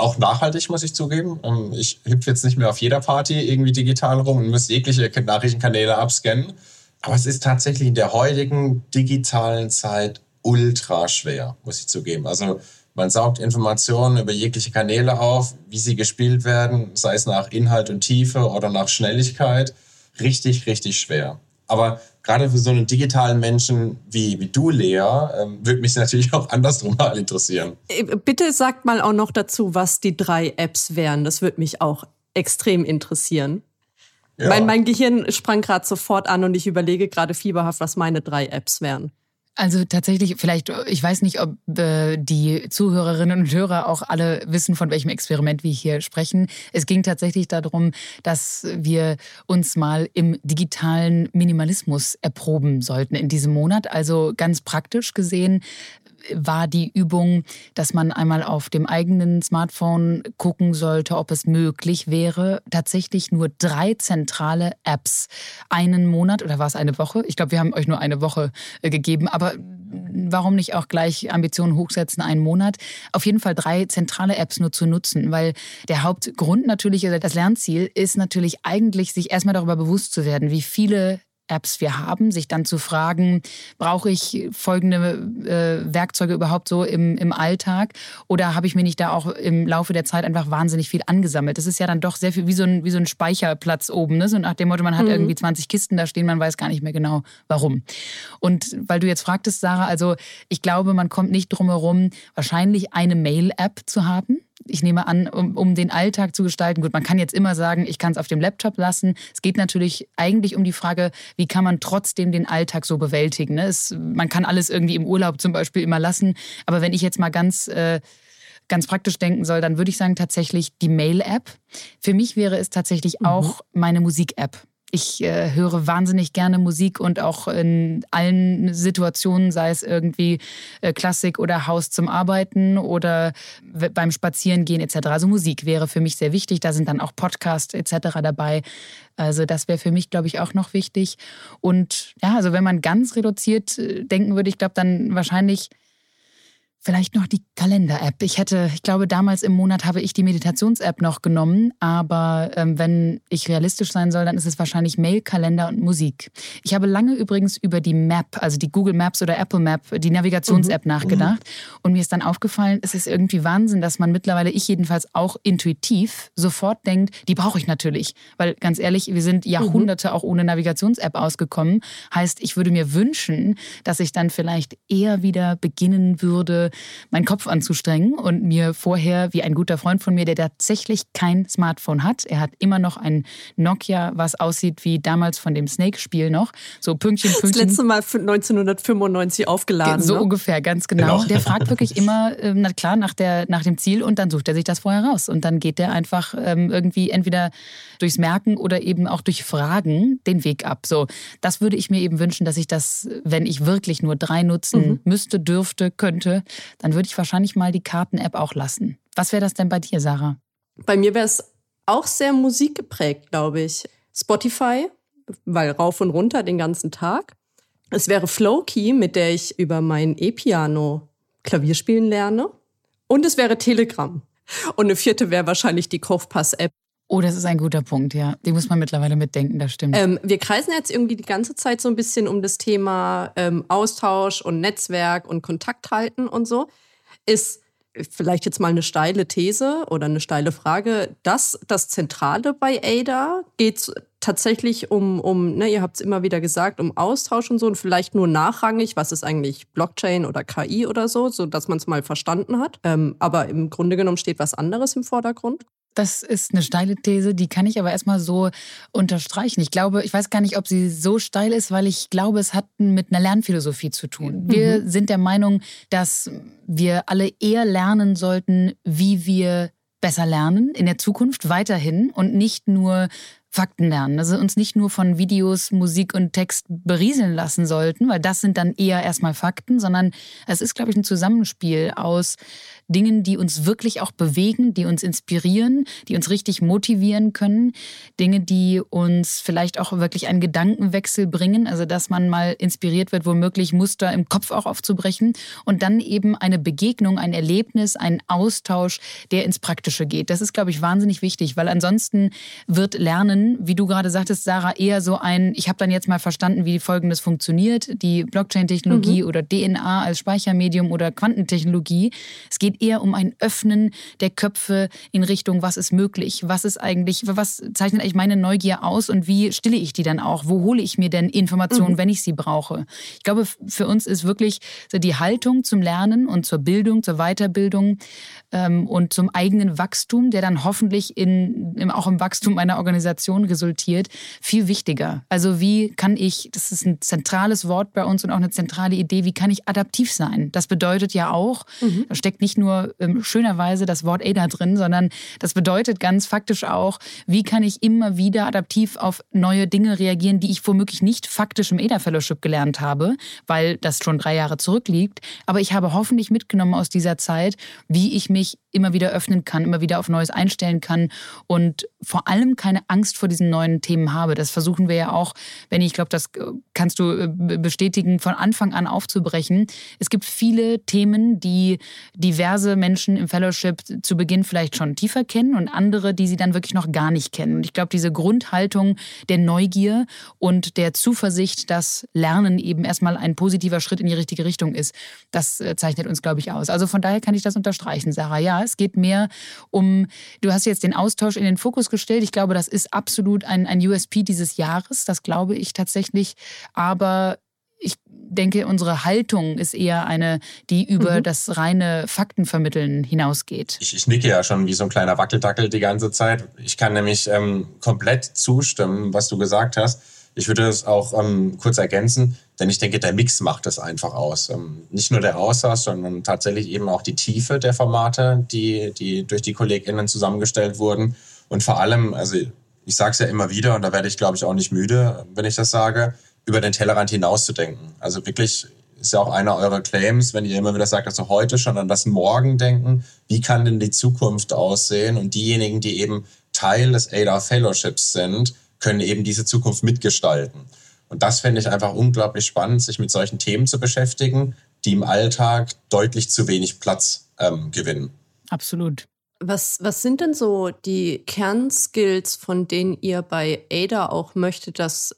auch nachhaltig, muss ich zugeben. Ähm, ich hüpfe jetzt nicht mehr auf jeder Party irgendwie digital rum und muss jegliche Nachrichtenkanäle abscannen. Aber es ist tatsächlich in der heutigen digitalen Zeit ultra schwer, muss ich zugeben. Also man saugt Informationen über jegliche Kanäle auf, wie sie gespielt werden, sei es nach Inhalt und Tiefe oder nach Schnelligkeit. Richtig, richtig schwer. Aber gerade für so einen digitalen Menschen wie, wie du, Lea, ähm, würde mich natürlich auch andersrum mal interessieren. Äh, bitte sagt mal auch noch dazu, was die drei Apps wären. Das würde mich auch extrem interessieren. Ja. Mein, mein Gehirn sprang gerade sofort an und ich überlege gerade fieberhaft, was meine drei Apps wären. Also tatsächlich, vielleicht, ich weiß nicht, ob äh, die Zuhörerinnen und Hörer auch alle wissen, von welchem Experiment wir hier sprechen. Es ging tatsächlich darum, dass wir uns mal im digitalen Minimalismus erproben sollten in diesem Monat. Also ganz praktisch gesehen war die Übung, dass man einmal auf dem eigenen Smartphone gucken sollte, ob es möglich wäre, tatsächlich nur drei zentrale Apps einen Monat oder war es eine Woche? Ich glaube, wir haben euch nur eine Woche äh, gegeben, aber warum nicht auch gleich Ambitionen hochsetzen, einen Monat? Auf jeden Fall drei zentrale Apps nur zu nutzen, weil der Hauptgrund natürlich, oder das Lernziel ist natürlich eigentlich, sich erstmal darüber bewusst zu werden, wie viele Apps wir haben, sich dann zu fragen, brauche ich folgende äh, Werkzeuge überhaupt so im, im Alltag oder habe ich mir nicht da auch im Laufe der Zeit einfach wahnsinnig viel angesammelt? Das ist ja dann doch sehr viel wie so ein, wie so ein Speicherplatz oben, ne? so nach dem Motto, man hat mhm. irgendwie 20 Kisten da stehen, man weiß gar nicht mehr genau warum. Und weil du jetzt fragtest, Sarah, also ich glaube, man kommt nicht drum herum, wahrscheinlich eine Mail-App zu haben ich nehme an, um, um den Alltag zu gestalten. Gut, man kann jetzt immer sagen, ich kann es auf dem Laptop lassen. Es geht natürlich eigentlich um die Frage, wie kann man trotzdem den Alltag so bewältigen. Ne? Es, man kann alles irgendwie im Urlaub zum Beispiel immer lassen. Aber wenn ich jetzt mal ganz... Äh, ganz praktisch denken soll, dann würde ich sagen tatsächlich die Mail-App. Für mich wäre es tatsächlich mhm. auch meine Musik-App. Ich äh, höre wahnsinnig gerne Musik und auch in allen Situationen, sei es irgendwie äh, Klassik oder Haus zum Arbeiten oder beim Spazierengehen etc. Also Musik wäre für mich sehr wichtig. Da sind dann auch Podcasts etc. dabei. Also das wäre für mich, glaube ich, auch noch wichtig. Und ja, also wenn man ganz reduziert äh, denken würde, ich glaube dann wahrscheinlich Vielleicht noch die Kalender-App. Ich hätte, ich glaube, damals im Monat habe ich die Meditations-App noch genommen, aber ähm, wenn ich realistisch sein soll, dann ist es wahrscheinlich Mail, Kalender und Musik. Ich habe lange übrigens über die Map, also die Google Maps oder Apple Map, die Navigations-App mhm. nachgedacht und mir ist dann aufgefallen, es ist irgendwie Wahnsinn, dass man mittlerweile, ich jedenfalls auch intuitiv sofort denkt, die brauche ich natürlich, weil ganz ehrlich, wir sind Jahrhunderte mhm. auch ohne Navigations-App ausgekommen. Heißt, ich würde mir wünschen, dass ich dann vielleicht eher wieder beginnen würde, meinen Kopf anzustrengen und mir vorher, wie ein guter Freund von mir, der tatsächlich kein Smartphone hat, er hat immer noch ein Nokia, was aussieht wie damals von dem Snake-Spiel noch, so Pünktchen, Pünktchen. Das letzte Mal 1995 aufgeladen. So ne? ungefähr, ganz genau. genau. Der fragt wirklich immer, ähm, na klar, nach, der, nach dem Ziel und dann sucht er sich das vorher raus. Und dann geht der einfach ähm, irgendwie entweder durchs Merken oder eben auch durch Fragen den Weg ab. So, das würde ich mir eben wünschen, dass ich das, wenn ich wirklich nur drei nutzen mhm. müsste, dürfte, könnte, dann würde ich wahrscheinlich mal die Karten-App auch lassen. Was wäre das denn bei dir, Sarah? Bei mir wäre es auch sehr musikgeprägt, glaube ich. Spotify, weil rauf und runter den ganzen Tag. Es wäre Flowkey, mit der ich über mein E-Piano Klavier spielen lerne. Und es wäre Telegram. Und eine vierte wäre wahrscheinlich die Kaufpass-App. Oh, das ist ein guter Punkt, ja. Die muss man mittlerweile mitdenken, das stimmt. Ähm, wir kreisen jetzt irgendwie die ganze Zeit so ein bisschen um das Thema ähm, Austausch und Netzwerk und Kontakt halten und so. Ist vielleicht jetzt mal eine steile These oder eine steile Frage, dass das Zentrale bei ADA geht tatsächlich um, um ne, ihr habt es immer wieder gesagt, um Austausch und so und vielleicht nur nachrangig, was ist eigentlich Blockchain oder KI oder so, so dass man es mal verstanden hat. Ähm, aber im Grunde genommen steht was anderes im Vordergrund. Das ist eine steile These, die kann ich aber erstmal so unterstreichen. Ich glaube, ich weiß gar nicht, ob sie so steil ist, weil ich glaube, es hat mit einer Lernphilosophie zu tun. Wir mhm. sind der Meinung, dass wir alle eher lernen sollten, wie wir besser lernen in der Zukunft weiterhin und nicht nur Fakten lernen. Also uns nicht nur von Videos, Musik und Text berieseln lassen sollten, weil das sind dann eher erstmal Fakten, sondern es ist, glaube ich, ein Zusammenspiel aus Dingen, die uns wirklich auch bewegen, die uns inspirieren, die uns richtig motivieren können, Dinge, die uns vielleicht auch wirklich einen Gedankenwechsel bringen, also dass man mal inspiriert wird, womöglich Muster im Kopf auch aufzubrechen und dann eben eine Begegnung, ein Erlebnis, ein Austausch, der ins Praktische geht. Das ist, glaube ich, wahnsinnig wichtig, weil ansonsten wird Lernen, wie du gerade sagtest, Sarah, eher so ein, ich habe dann jetzt mal verstanden, wie Folgendes funktioniert, die Blockchain-Technologie mhm. oder DNA als Speichermedium oder Quantentechnologie. Es geht eher um ein Öffnen der Köpfe in Richtung, was ist möglich, was ist eigentlich, was zeichnet eigentlich meine Neugier aus und wie stille ich die dann auch? Wo hole ich mir denn Informationen, mhm. wenn ich sie brauche? Ich glaube, für uns ist wirklich die Haltung zum Lernen und zur Bildung, zur Weiterbildung ähm, und zum eigenen Wachstum, der dann hoffentlich in, im, auch im Wachstum einer Organisation resultiert, viel wichtiger. Also wie kann ich, das ist ein zentrales Wort bei uns und auch eine zentrale Idee, wie kann ich adaptiv sein? Das bedeutet ja auch, mhm. da steckt nicht nur nur ähm, schönerweise das Wort Ada drin, sondern das bedeutet ganz faktisch auch, wie kann ich immer wieder adaptiv auf neue Dinge reagieren, die ich womöglich nicht faktisch im Ada Fellowship gelernt habe, weil das schon drei Jahre zurückliegt. Aber ich habe hoffentlich mitgenommen aus dieser Zeit, wie ich mich immer wieder öffnen kann, immer wieder auf Neues einstellen kann und vor allem keine Angst vor diesen neuen Themen habe. Das versuchen wir ja auch, wenn ich, glaube, das äh, kannst du äh, bestätigen, von Anfang an aufzubrechen. Es gibt viele Themen, die diverse Menschen im Fellowship zu Beginn vielleicht schon tiefer kennen und andere, die sie dann wirklich noch gar nicht kennen. Und ich glaube, diese Grundhaltung der Neugier und der Zuversicht, dass Lernen eben erstmal ein positiver Schritt in die richtige Richtung ist, das äh, zeichnet uns, glaube ich, aus. Also von daher kann ich das unterstreichen, Sarah. Ja, es geht mehr um, du hast jetzt den Austausch in den Fokus gestellt. Ich glaube, das ist absolut ein, ein USP dieses Jahres. Das glaube ich tatsächlich. Aber ich denke, unsere Haltung ist eher eine, die über mhm. das reine Faktenvermitteln hinausgeht. Ich, ich, nicke ja schon wie so ein kleiner Wackeldackel die ganze Zeit. Ich kann nämlich ähm, komplett zustimmen, was du gesagt hast. Ich würde es auch ähm, kurz ergänzen, denn ich denke, der Mix macht es einfach aus. Ähm, nicht nur der Austausch, sondern tatsächlich eben auch die Tiefe der Formate, die, die durch die KollegInnen zusammengestellt wurden. Und vor allem, also ich sage es ja immer wieder und da werde ich, glaube ich, auch nicht müde, wenn ich das sage, über den Tellerrand hinauszudenken. Also wirklich ist ja auch einer eurer Claims, wenn ihr immer wieder sagt, also heute schon an das Morgen denken, wie kann denn die Zukunft aussehen? Und diejenigen, die eben Teil des ADA Fellowships sind, können eben diese Zukunft mitgestalten. Und das finde ich einfach unglaublich spannend, sich mit solchen Themen zu beschäftigen, die im Alltag deutlich zu wenig Platz ähm, gewinnen. Absolut. Was, was sind denn so die Kernskills, von denen ihr bei ADA auch möchtet, dass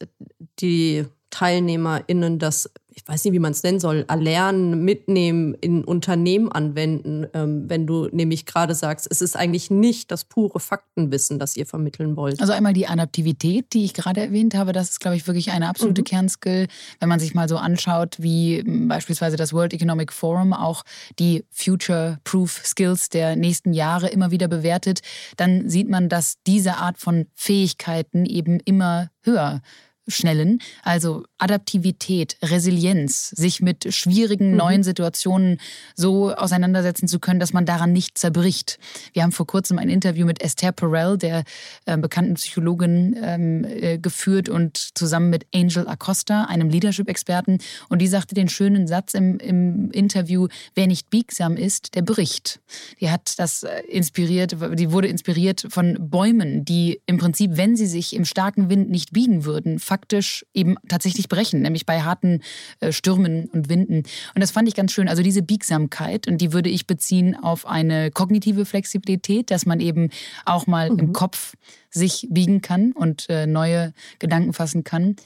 die TeilnehmerInnen das ich weiß nicht, wie man es nennen soll, erlernen, mitnehmen, in Unternehmen anwenden, ähm, wenn du nämlich gerade sagst, es ist eigentlich nicht das pure Faktenwissen, das ihr vermitteln wollt. Also einmal die Adaptivität, die ich gerade erwähnt habe, das ist, glaube ich, wirklich eine absolute mhm. Kernskill. Wenn man sich mal so anschaut, wie beispielsweise das World Economic Forum auch die Future-Proof Skills der nächsten Jahre immer wieder bewertet, dann sieht man, dass diese Art von Fähigkeiten eben immer höher schnellen, also Adaptivität, Resilienz, sich mit schwierigen mhm. neuen Situationen so auseinandersetzen zu können, dass man daran nicht zerbricht. Wir haben vor kurzem ein Interview mit Esther Perel, der äh, bekannten Psychologin, ähm, äh, geführt und zusammen mit Angel Acosta, einem Leadership-Experten. Und die sagte den schönen Satz im, im Interview, wer nicht biegsam ist, der bricht. Die hat das äh, inspiriert, die wurde inspiriert von Bäumen, die im Prinzip, wenn sie sich im starken Wind nicht biegen würden, faktisch eben tatsächlich brechen, nämlich bei harten äh, Stürmen und Winden. Und das fand ich ganz schön. Also diese Biegsamkeit, und die würde ich beziehen auf eine kognitive Flexibilität, dass man eben auch mal mhm. im Kopf sich biegen kann und äh, neue Gedanken fassen kann.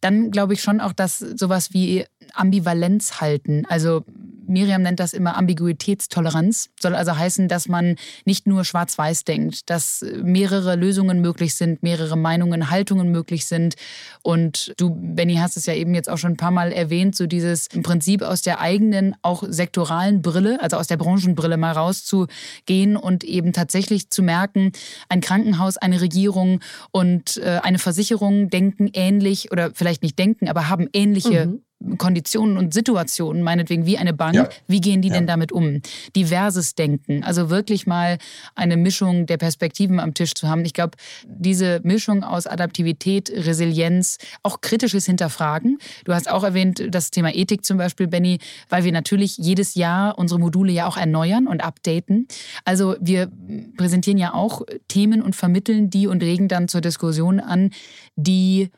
Dann glaube ich schon auch, dass sowas wie Ambivalenz halten, also Miriam nennt das immer Ambiguitätstoleranz. Soll also heißen, dass man nicht nur schwarz-weiß denkt, dass mehrere Lösungen möglich sind, mehrere Meinungen, Haltungen möglich sind. Und du, Benny, hast es ja eben jetzt auch schon ein paar Mal erwähnt, so dieses im Prinzip aus der eigenen, auch sektoralen Brille, also aus der Branchenbrille mal rauszugehen und eben tatsächlich zu merken, ein Krankenhaus, eine Regierung und äh, eine Versicherung denken ähnlich oder vielleicht nicht denken, aber haben ähnliche mhm. Konditionen und Situationen, meinetwegen wie eine Bank, ja. wie gehen die ja. denn damit um? Diverses Denken, also wirklich mal eine Mischung der Perspektiven am Tisch zu haben. Ich glaube, diese Mischung aus Adaptivität, Resilienz, auch kritisches Hinterfragen. Du hast auch erwähnt, das Thema Ethik zum Beispiel, Benny, weil wir natürlich jedes Jahr unsere Module ja auch erneuern und updaten. Also wir präsentieren ja auch Themen und vermitteln die und regen dann zur Diskussion an, die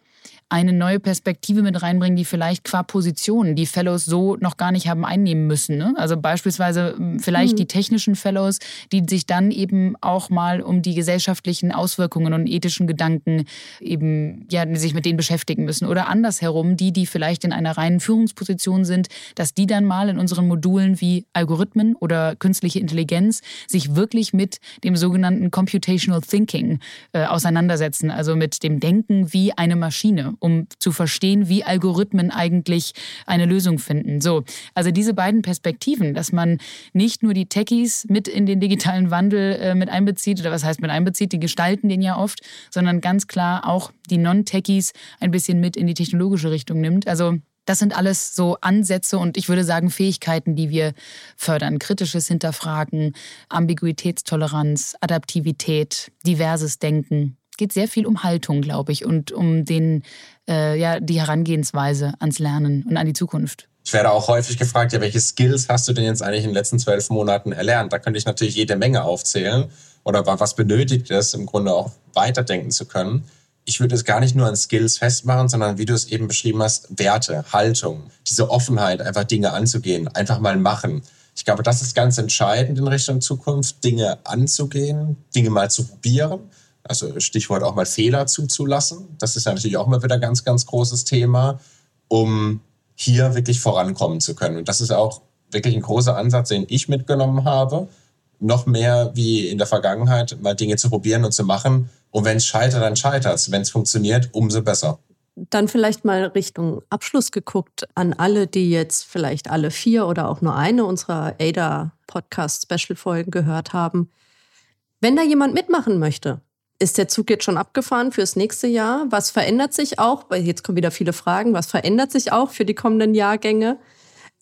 eine neue Perspektive mit reinbringen, die vielleicht qua Position die Fellows so noch gar nicht haben einnehmen müssen. Ne? Also beispielsweise hm, vielleicht mhm. die technischen Fellows, die sich dann eben auch mal um die gesellschaftlichen Auswirkungen und ethischen Gedanken eben ja sich mit denen beschäftigen müssen. Oder andersherum, die, die vielleicht in einer reinen Führungsposition sind, dass die dann mal in unseren Modulen wie Algorithmen oder künstliche Intelligenz sich wirklich mit dem sogenannten Computational Thinking äh, auseinandersetzen, also mit dem Denken wie eine Maschine um zu verstehen, wie Algorithmen eigentlich eine Lösung finden. So, also diese beiden Perspektiven, dass man nicht nur die Techies mit in den digitalen Wandel äh, mit einbezieht, oder was heißt mit einbezieht, die gestalten den ja oft, sondern ganz klar auch die Non-Techies ein bisschen mit in die technologische Richtung nimmt. Also das sind alles so Ansätze und ich würde sagen Fähigkeiten, die wir fördern. Kritisches Hinterfragen, Ambiguitätstoleranz, Adaptivität, diverses Denken geht sehr viel um Haltung, glaube ich, und um den, äh, ja, die Herangehensweise ans Lernen und an die Zukunft. Ich werde auch häufig gefragt, ja, welche Skills hast du denn jetzt eigentlich in den letzten zwölf Monaten erlernt? Da könnte ich natürlich jede Menge aufzählen. Oder was benötigt es, im Grunde auch weiterdenken zu können? Ich würde es gar nicht nur an Skills festmachen, sondern wie du es eben beschrieben hast, Werte, Haltung, diese Offenheit, einfach Dinge anzugehen, einfach mal machen. Ich glaube, das ist ganz entscheidend in Richtung Zukunft, Dinge anzugehen, Dinge mal zu probieren also Stichwort auch mal Fehler zuzulassen. Das ist ja natürlich auch immer wieder ein ganz, ganz großes Thema, um hier wirklich vorankommen zu können. Und das ist auch wirklich ein großer Ansatz, den ich mitgenommen habe. Noch mehr wie in der Vergangenheit, mal Dinge zu probieren und zu machen. Und wenn es scheitert, dann scheitert es. Wenn es funktioniert, umso besser. Dann vielleicht mal Richtung Abschluss geguckt an alle, die jetzt vielleicht alle vier oder auch nur eine unserer ADA Podcast Special Folgen gehört haben. Wenn da jemand mitmachen möchte, ist der Zug jetzt schon abgefahren fürs nächste Jahr? Was verändert sich auch? Weil jetzt kommen wieder viele Fragen. Was verändert sich auch für die kommenden Jahrgänge?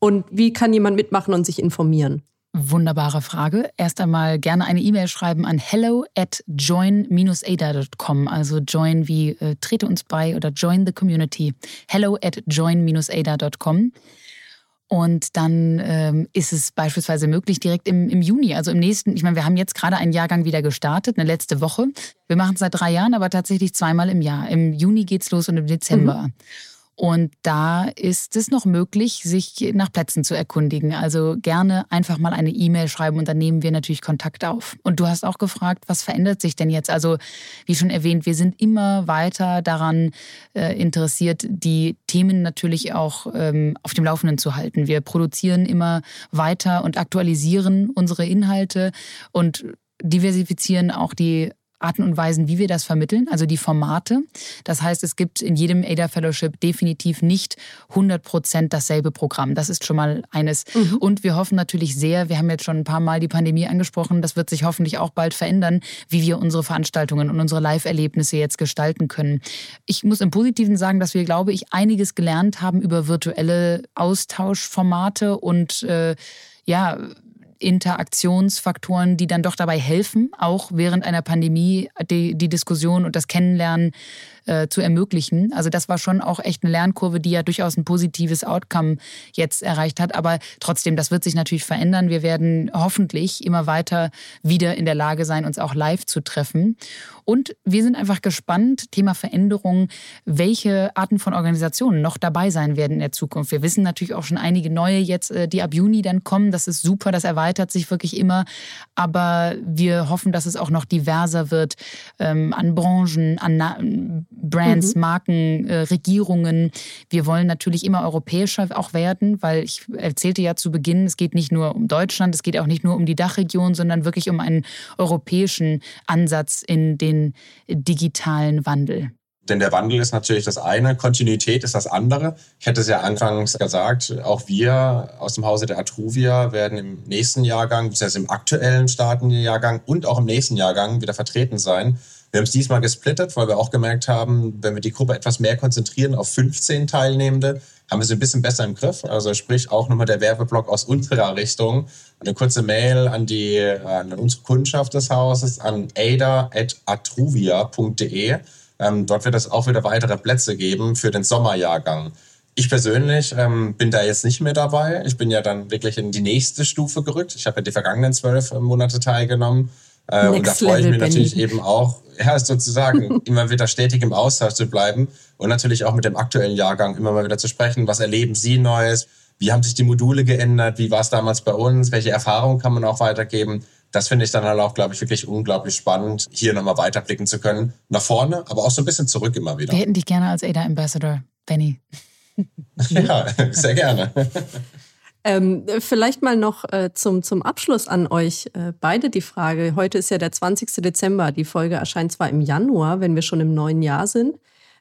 Und wie kann jemand mitmachen und sich informieren? Wunderbare Frage. Erst einmal gerne eine E-Mail schreiben an hello at join-ada.com. Also join wie äh, trete uns bei oder join the community. Hello at join-ada.com. Und dann ähm, ist es beispielsweise möglich, direkt im, im Juni, also im nächsten, ich meine, wir haben jetzt gerade einen Jahrgang wieder gestartet, eine letzte Woche. Wir machen es seit drei Jahren, aber tatsächlich zweimal im Jahr. Im Juni geht's los und im Dezember. Mhm. Und da ist es noch möglich, sich nach Plätzen zu erkundigen. Also gerne einfach mal eine E-Mail schreiben und dann nehmen wir natürlich Kontakt auf. Und du hast auch gefragt, was verändert sich denn jetzt? Also wie schon erwähnt, wir sind immer weiter daran äh, interessiert, die Themen natürlich auch ähm, auf dem Laufenden zu halten. Wir produzieren immer weiter und aktualisieren unsere Inhalte und diversifizieren auch die Arten und Weisen, wie wir das vermitteln, also die Formate. Das heißt, es gibt in jedem ADA Fellowship definitiv nicht 100 Prozent dasselbe Programm. Das ist schon mal eines. Mhm. Und wir hoffen natürlich sehr, wir haben jetzt schon ein paar Mal die Pandemie angesprochen, das wird sich hoffentlich auch bald verändern, wie wir unsere Veranstaltungen und unsere Live-Erlebnisse jetzt gestalten können. Ich muss im Positiven sagen, dass wir, glaube ich, einiges gelernt haben über virtuelle Austauschformate und äh, ja, Interaktionsfaktoren, die dann doch dabei helfen, auch während einer Pandemie die, die Diskussion und das Kennenlernen äh, zu ermöglichen. Also das war schon auch echt eine Lernkurve, die ja durchaus ein positives Outcome jetzt erreicht hat. Aber trotzdem, das wird sich natürlich verändern. Wir werden hoffentlich immer weiter wieder in der Lage sein, uns auch live zu treffen. Und wir sind einfach gespannt, Thema Veränderung, welche Arten von Organisationen noch dabei sein werden in der Zukunft. Wir wissen natürlich auch schon einige neue jetzt, äh, die ab Juni dann kommen. Das ist super, das erweitert sich wirklich immer. Aber wir hoffen, dass es auch noch diverser wird ähm, an Branchen, an Brands, mhm. Marken, äh, Regierungen. Wir wollen natürlich immer europäischer auch werden, weil ich erzählte ja zu Beginn, es geht nicht nur um Deutschland, es geht auch nicht nur um die Dachregion, sondern wirklich um einen europäischen Ansatz in den digitalen Wandel. Denn der Wandel ist natürlich das eine, Kontinuität ist das andere. Ich hätte es ja anfangs gesagt, auch wir aus dem Hause der Atruvia werden im nächsten Jahrgang, beziehungsweise im aktuellen startenden Jahrgang und auch im nächsten Jahrgang wieder vertreten sein. Wir haben es diesmal gesplittet, weil wir auch gemerkt haben, wenn wir die Gruppe etwas mehr konzentrieren auf 15 Teilnehmende, haben wir sie ein bisschen besser im Griff. Also sprich auch nochmal der Werbeblock aus unserer Richtung. Eine kurze Mail an die an unsere Kundschaft des Hauses an ada.atruvia.de. Ähm, dort wird es auch wieder weitere Plätze geben für den Sommerjahrgang. Ich persönlich ähm, bin da jetzt nicht mehr dabei. Ich bin ja dann wirklich in die nächste Stufe gerückt. Ich habe ja die vergangenen zwölf Monate teilgenommen. Äh, und da freue ich mich natürlich eben auch, ja, sozusagen *laughs* immer wieder stetig im Austausch zu bleiben und natürlich auch mit dem aktuellen Jahrgang immer mal wieder zu sprechen. Was erleben Sie Neues? Wie haben sich die Module geändert? Wie war es damals bei uns? Welche Erfahrungen kann man auch weitergeben? Das finde ich dann halt auch, glaube ich, wirklich unglaublich spannend, hier nochmal weiterblicken zu können. Nach vorne, aber auch so ein bisschen zurück immer wieder. Wir hätten dich gerne als ADA Ambassador, Benny. *laughs* ja, sehr gerne. *laughs* Ähm, vielleicht mal noch äh, zum, zum Abschluss an euch äh, beide die Frage. Heute ist ja der 20. Dezember. Die Folge erscheint zwar im Januar, wenn wir schon im neuen Jahr sind.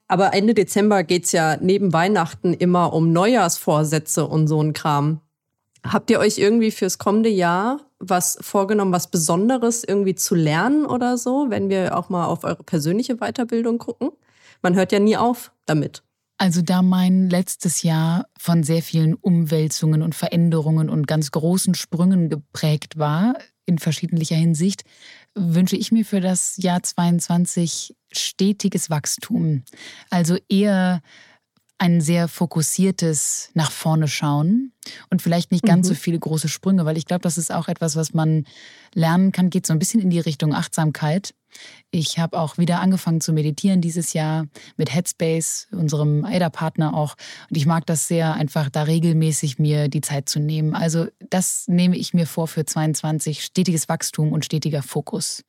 Aber Ende Dezember geht es ja neben Weihnachten immer um Neujahrsvorsätze und so ein Kram. Habt ihr euch irgendwie fürs kommende Jahr was vorgenommen, was Besonderes irgendwie zu lernen oder so, wenn wir auch mal auf eure persönliche Weiterbildung gucken? Man hört ja nie auf damit. Also da mein letztes Jahr von sehr vielen Umwälzungen und Veränderungen und ganz großen Sprüngen geprägt war, in verschiedenlicher Hinsicht, wünsche ich mir für das Jahr 22 stetiges Wachstum. Also eher ein sehr fokussiertes nach vorne schauen und vielleicht nicht ganz mhm. so viele große Sprünge, weil ich glaube, das ist auch etwas, was man lernen kann, geht so ein bisschen in die Richtung Achtsamkeit. Ich habe auch wieder angefangen zu meditieren dieses Jahr mit Headspace, unserem AIDA-Partner auch. Und ich mag das sehr, einfach da regelmäßig mir die Zeit zu nehmen. Also das nehme ich mir vor für 22, stetiges Wachstum und stetiger Fokus.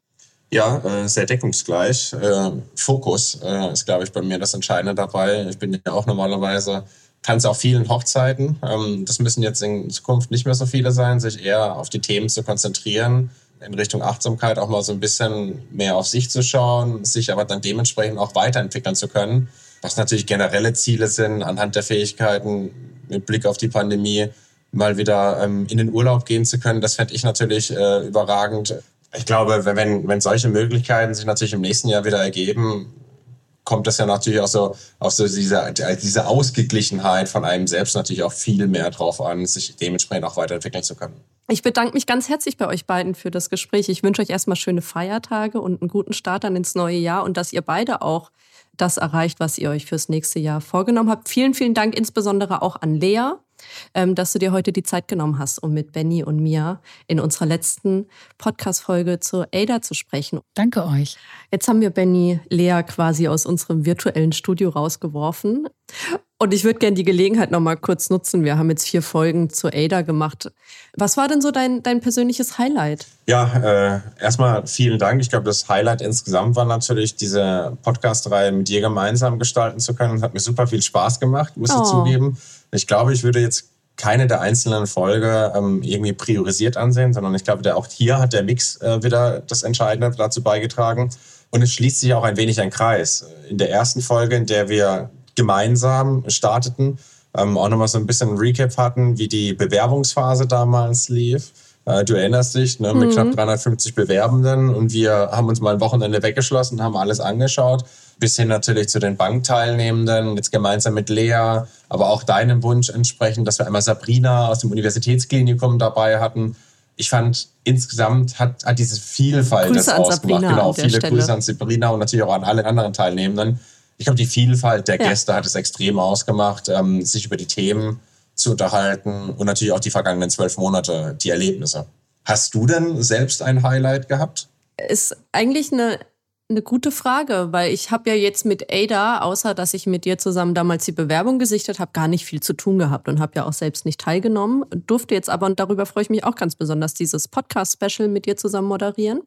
Ja, äh, sehr deckungsgleich. Äh, Fokus äh, ist, glaube ich, bei mir das Entscheidende dabei. Ich bin ja auch normalerweise tanze auf vielen Hochzeiten. Ähm, das müssen jetzt in Zukunft nicht mehr so viele sein, sich eher auf die Themen zu konzentrieren, in Richtung Achtsamkeit auch mal so ein bisschen mehr auf sich zu schauen, sich aber dann dementsprechend auch weiterentwickeln zu können. Was natürlich generelle Ziele sind, anhand der Fähigkeiten mit Blick auf die Pandemie mal wieder ähm, in den Urlaub gehen zu können. Das fände ich natürlich äh, überragend. Ich glaube, wenn, wenn solche Möglichkeiten sich natürlich im nächsten Jahr wieder ergeben, kommt das ja natürlich auch so auf so diese, diese Ausgeglichenheit von einem selbst natürlich auch viel mehr drauf an, sich dementsprechend auch weiterentwickeln zu können. Ich bedanke mich ganz herzlich bei euch beiden für das Gespräch. Ich wünsche euch erstmal schöne Feiertage und einen guten Start dann ins neue Jahr und dass ihr beide auch das erreicht, was ihr euch fürs nächste Jahr vorgenommen habt. Vielen, vielen Dank insbesondere auch an Lea, dass du dir heute die Zeit genommen hast, um mit Benny und mir in unserer letzten Podcast-Folge zur Ada zu sprechen. Danke euch. Jetzt haben wir Benny Lea quasi aus unserem virtuellen Studio rausgeworfen. Und ich würde gerne die Gelegenheit noch mal kurz nutzen. Wir haben jetzt vier Folgen zu Ada gemacht. Was war denn so dein, dein persönliches Highlight? Ja, äh, erstmal vielen Dank. Ich glaube, das Highlight insgesamt war natürlich, diese Podcast-Reihe mit dir gemeinsam gestalten zu können. Hat mir super viel Spaß gemacht, muss ich oh. zugeben. Ich glaube, ich würde jetzt keine der einzelnen Folge ähm, irgendwie priorisiert ansehen, sondern ich glaube, der, auch hier hat der Mix äh, wieder das Entscheidende dazu beigetragen. Und es schließt sich auch ein wenig ein Kreis. In der ersten Folge, in der wir gemeinsam starteten, ähm, auch nochmal so ein bisschen ein Recap hatten, wie die Bewerbungsphase damals lief. Äh, du erinnerst dich, ne, mit mhm. knapp 350 Bewerbenden und wir haben uns mal ein Wochenende weggeschlossen, haben alles angeschaut bis hin natürlich zu den Bankteilnehmenden, jetzt gemeinsam mit Lea, aber auch deinem Wunsch entsprechend, dass wir einmal Sabrina aus dem Universitätsklinikum dabei hatten. Ich fand, insgesamt hat, hat diese Vielfalt Grüße das ausgemacht. Genau, viele Stelle. Grüße an Sabrina und natürlich auch an alle anderen Teilnehmenden. Ich glaube, die Vielfalt der Gäste ja. hat es extrem ausgemacht, ähm, sich über die Themen zu unterhalten und natürlich auch die vergangenen zwölf Monate, die Erlebnisse. Hast du denn selbst ein Highlight gehabt? Ist eigentlich eine eine gute Frage, weil ich habe ja jetzt mit Ada, außer dass ich mit dir zusammen damals die Bewerbung gesichtet habe, gar nicht viel zu tun gehabt und habe ja auch selbst nicht teilgenommen. Durfte jetzt aber, und darüber freue ich mich auch ganz besonders, dieses Podcast-Special mit dir zusammen moderieren.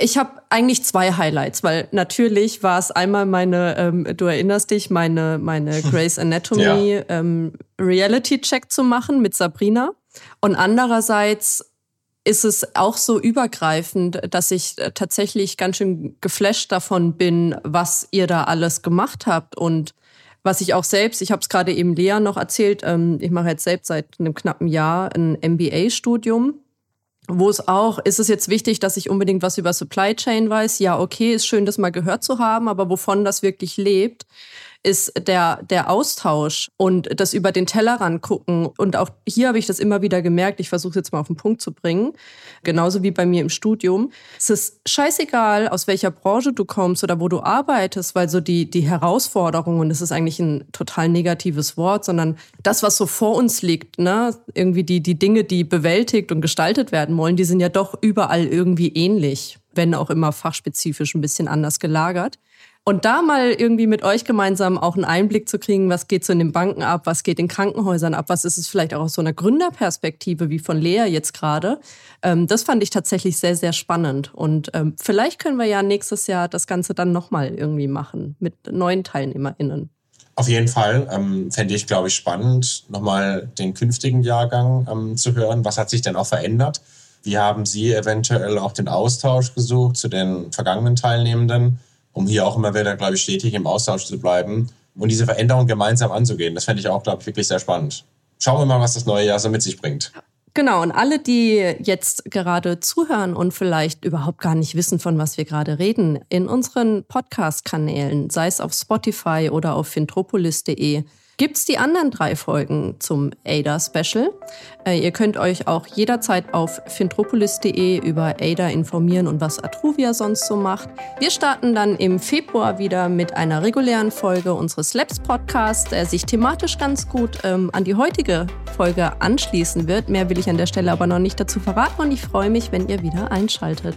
Ich habe eigentlich zwei Highlights, weil natürlich war es einmal meine, ähm, du erinnerst dich, meine, meine *laughs* Grey's Anatomy ja. ähm, Reality-Check zu machen mit Sabrina. Und andererseits ist es auch so übergreifend, dass ich tatsächlich ganz schön geflasht davon bin, was ihr da alles gemacht habt und was ich auch selbst, ich habe es gerade eben Lea noch erzählt, ähm, ich mache jetzt selbst seit einem knappen Jahr ein MBA-Studium wo es auch, ist es jetzt wichtig, dass ich unbedingt was über Supply Chain weiß? Ja, okay, ist schön, das mal gehört zu haben, aber wovon das wirklich lebt, ist der, der Austausch und das über den Tellerrand gucken. Und auch hier habe ich das immer wieder gemerkt. Ich versuche es jetzt mal auf den Punkt zu bringen. Genauso wie bei mir im Studium. Es ist scheißegal, aus welcher Branche du kommst oder wo du arbeitest, weil so die, die Herausforderungen, und das ist eigentlich ein total negatives Wort, sondern das, was so vor uns liegt, ne, irgendwie die, die Dinge, die bewältigt und gestaltet werden wollen, die sind ja doch überall irgendwie ähnlich wenn auch immer fachspezifisch ein bisschen anders gelagert. Und da mal irgendwie mit euch gemeinsam auch einen Einblick zu kriegen, was geht so in den Banken ab, was geht in Krankenhäusern ab, was ist es vielleicht auch aus so einer Gründerperspektive wie von Lea jetzt gerade. Ähm, das fand ich tatsächlich sehr, sehr spannend. Und ähm, vielleicht können wir ja nächstes Jahr das Ganze dann nochmal irgendwie machen mit neuen TeilnehmerInnen. Auf jeden Fall ähm, fände ich, glaube ich, spannend, nochmal den künftigen Jahrgang ähm, zu hören. Was hat sich denn auch verändert? Wie haben Sie eventuell auch den Austausch gesucht zu den vergangenen Teilnehmenden? Um hier auch immer wieder, glaube ich, stetig im Austausch zu bleiben und diese Veränderung gemeinsam anzugehen. Das fände ich auch, glaube ich, wirklich sehr spannend. Schauen wir mal, was das neue Jahr so mit sich bringt. Genau, und alle, die jetzt gerade zuhören und vielleicht überhaupt gar nicht wissen, von was wir gerade reden, in unseren Podcast-Kanälen, sei es auf Spotify oder auf fintropolis.de, gibt es die anderen drei Folgen zum ADA-Special. Äh, ihr könnt euch auch jederzeit auf fintropolis.de über ADA informieren und was Atruvia sonst so macht. Wir starten dann im Februar wieder mit einer regulären Folge unseres Labs Podcasts, der sich thematisch ganz gut ähm, an die heutige Folge anschließen wird. Mehr will ich an der Stelle aber noch nicht dazu verraten und ich freue mich, wenn ihr wieder einschaltet.